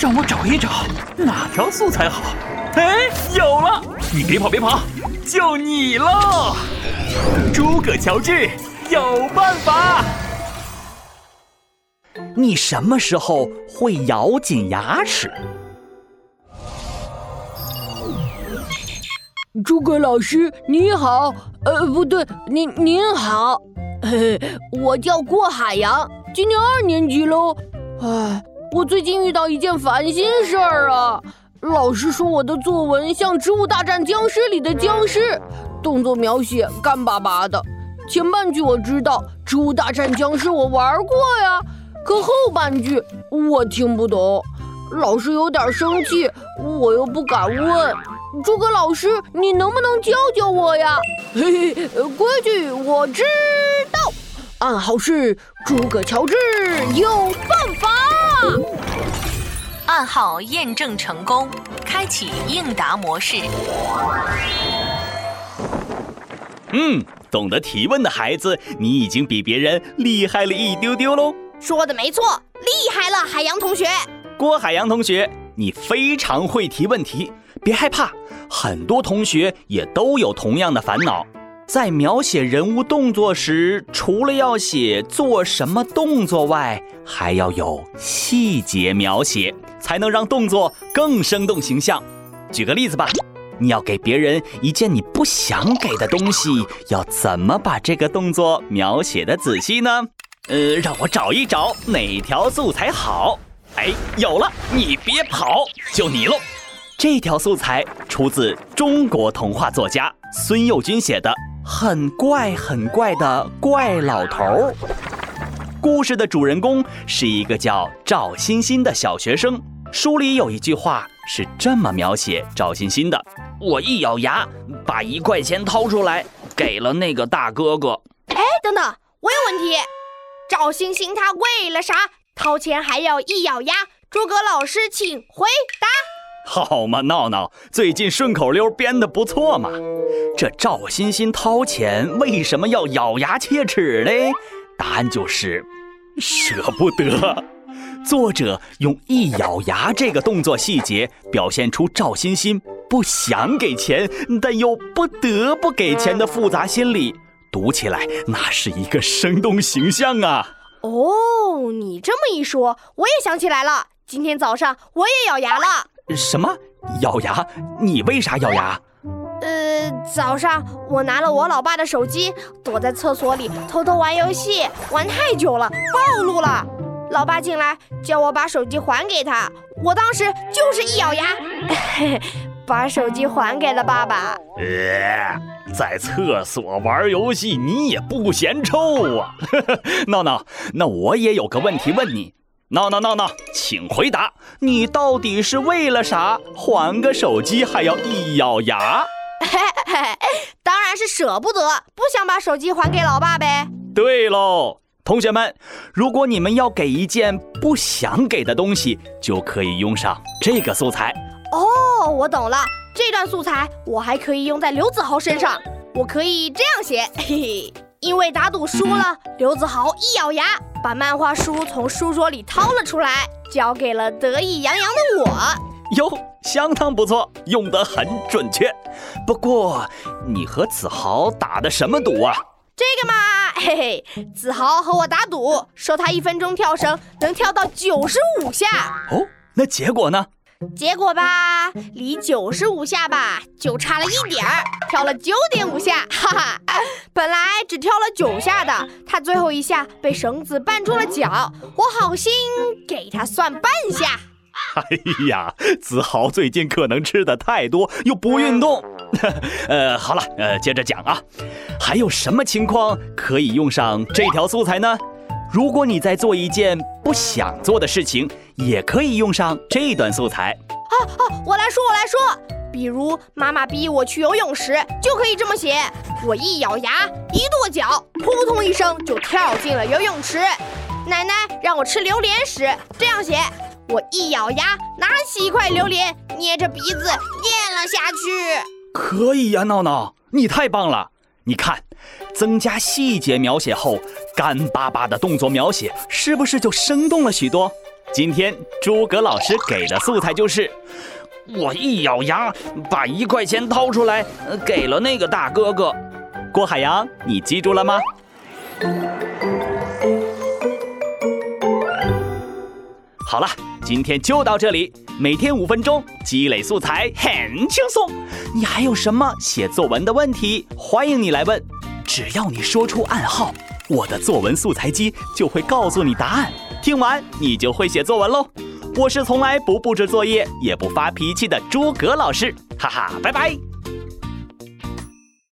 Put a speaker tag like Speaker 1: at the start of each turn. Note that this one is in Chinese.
Speaker 1: 让我找一找哪条素材好。哎，有了！你别跑别跑，就你喽！诸葛乔治有办法。
Speaker 2: 你什么时候会咬紧牙齿？
Speaker 3: 诸葛老师你好，呃，不对，您您好，嘿，我叫郭海洋，今年二年级喽。唉，我最近遇到一件烦心事儿啊，老师说我的作文像《植物大战僵尸》里的僵尸，动作描写干巴巴的。前半句我知道，《植物大战僵尸》我玩过呀，可后半句我听不懂，老师有点生气，我又不敢问。诸葛老师，你能不能教教我呀？嘿嘿，规矩我知道，暗号是诸葛乔治有办法。
Speaker 4: 暗号验证成功，开启应答模式。
Speaker 2: 嗯，懂得提问的孩子，你已经比别人厉害了一丢丢喽。
Speaker 5: 说的没错，厉害了，海洋同学。
Speaker 2: 郭海洋同学，你非常会提问题，别害怕。很多同学也都有同样的烦恼，在描写人物动作时，除了要写做什么动作外，还要有细节描写，才能让动作更生动形象。举个例子吧，你要给别人一件你不想给的东西，要怎么把这个动作描写的仔细呢？呃，让我找一找哪条素材好。哎，有了，你别跑，就你喽。这条素材出自中国童话作家孙幼军写的《很怪很怪的怪老头儿》。故事的主人公是一个叫赵欣欣的小学生。书里有一句话是这么描写赵欣欣的：“我一咬牙，把一块钱掏出来，给了那个大哥哥。”
Speaker 5: 哎，等等，我有问题。赵欣欣他为了啥掏钱还要一咬牙？诸葛老师，请回答。
Speaker 2: 好嘛，闹闹，最近顺口溜编得不错嘛。这赵欣欣掏钱为什么要咬牙切齿嘞？答案就是舍不得。作者用一咬牙这个动作细节，表现出赵欣欣不想给钱，但又不得不给钱的复杂心理。读起来那是一个生动形象啊。
Speaker 5: 哦，你这么一说，我也想起来了。今天早上我也咬牙了。
Speaker 2: 什么咬牙？你为啥咬牙？
Speaker 5: 呃，早上我拿了我老爸的手机，躲在厕所里偷偷玩游戏，玩太久了，暴露了。老爸进来叫我把手机还给他，我当时就是一咬牙，把手机还给了爸爸。
Speaker 2: 呃，在厕所玩游戏你也不嫌臭啊！闹闹，那我也有个问题问你。闹闹闹闹，请回答，你到底是为了啥还个手机还要一咬牙？
Speaker 5: 当然是舍不得，不想把手机还给老爸呗。
Speaker 2: 对喽，同学们，如果你们要给一件不想给的东西，就可以用上这个素材。
Speaker 5: 哦，我懂了，这段素材我还可以用在刘子豪身上，我可以这样写，嘿嘿。因为打赌输了，刘子豪一咬牙，把漫画书从书桌里掏了出来，交给了得意洋洋的我。
Speaker 2: 哟，相当不错，用得很准确。不过，你和子豪打的什么赌啊？
Speaker 5: 这个嘛，嘿嘿，子豪和我打赌，说他一分钟跳绳能跳到九十五下。
Speaker 2: 哦，那结果呢？
Speaker 5: 结果吧，离九十五下吧就差了一点儿，跳了九点五下，哈哈。本来只跳了九下的，他最后一下被绳子绊住了脚，我好心给他算半下。
Speaker 2: 哎呀，子豪最近可能吃的太多，又不运动。呃，好了，呃，接着讲啊，还有什么情况可以用上这条素材呢？如果你在做一件不想做的事情，也可以用上这段素材。
Speaker 5: 啊啊！我来说，我来说。比如妈妈逼我去游泳时，就可以这么写：我一咬牙，一跺脚，扑通一声就跳进了游泳池。奶奶让我吃榴莲时，这样写：我一咬牙，拿起一块榴莲，捏着鼻子咽了下去。
Speaker 2: 可以呀，闹闹，你太棒了！你看，增加细节描写后，干巴巴的动作描写是不是就生动了许多？今天诸葛老师给的素材就是，我一咬牙把一块钱掏出来，给了那个大哥哥。郭海洋，你记住了吗？好了，今天就到这里。每天五分钟，积累素材很轻松。你还有什么写作文的问题？欢迎你来问。只要你说出暗号，我的作文素材机就会告诉你答案。听完你就会写作文喽。我是从来不布置作业也不发脾气的诸葛老师，哈哈，拜拜。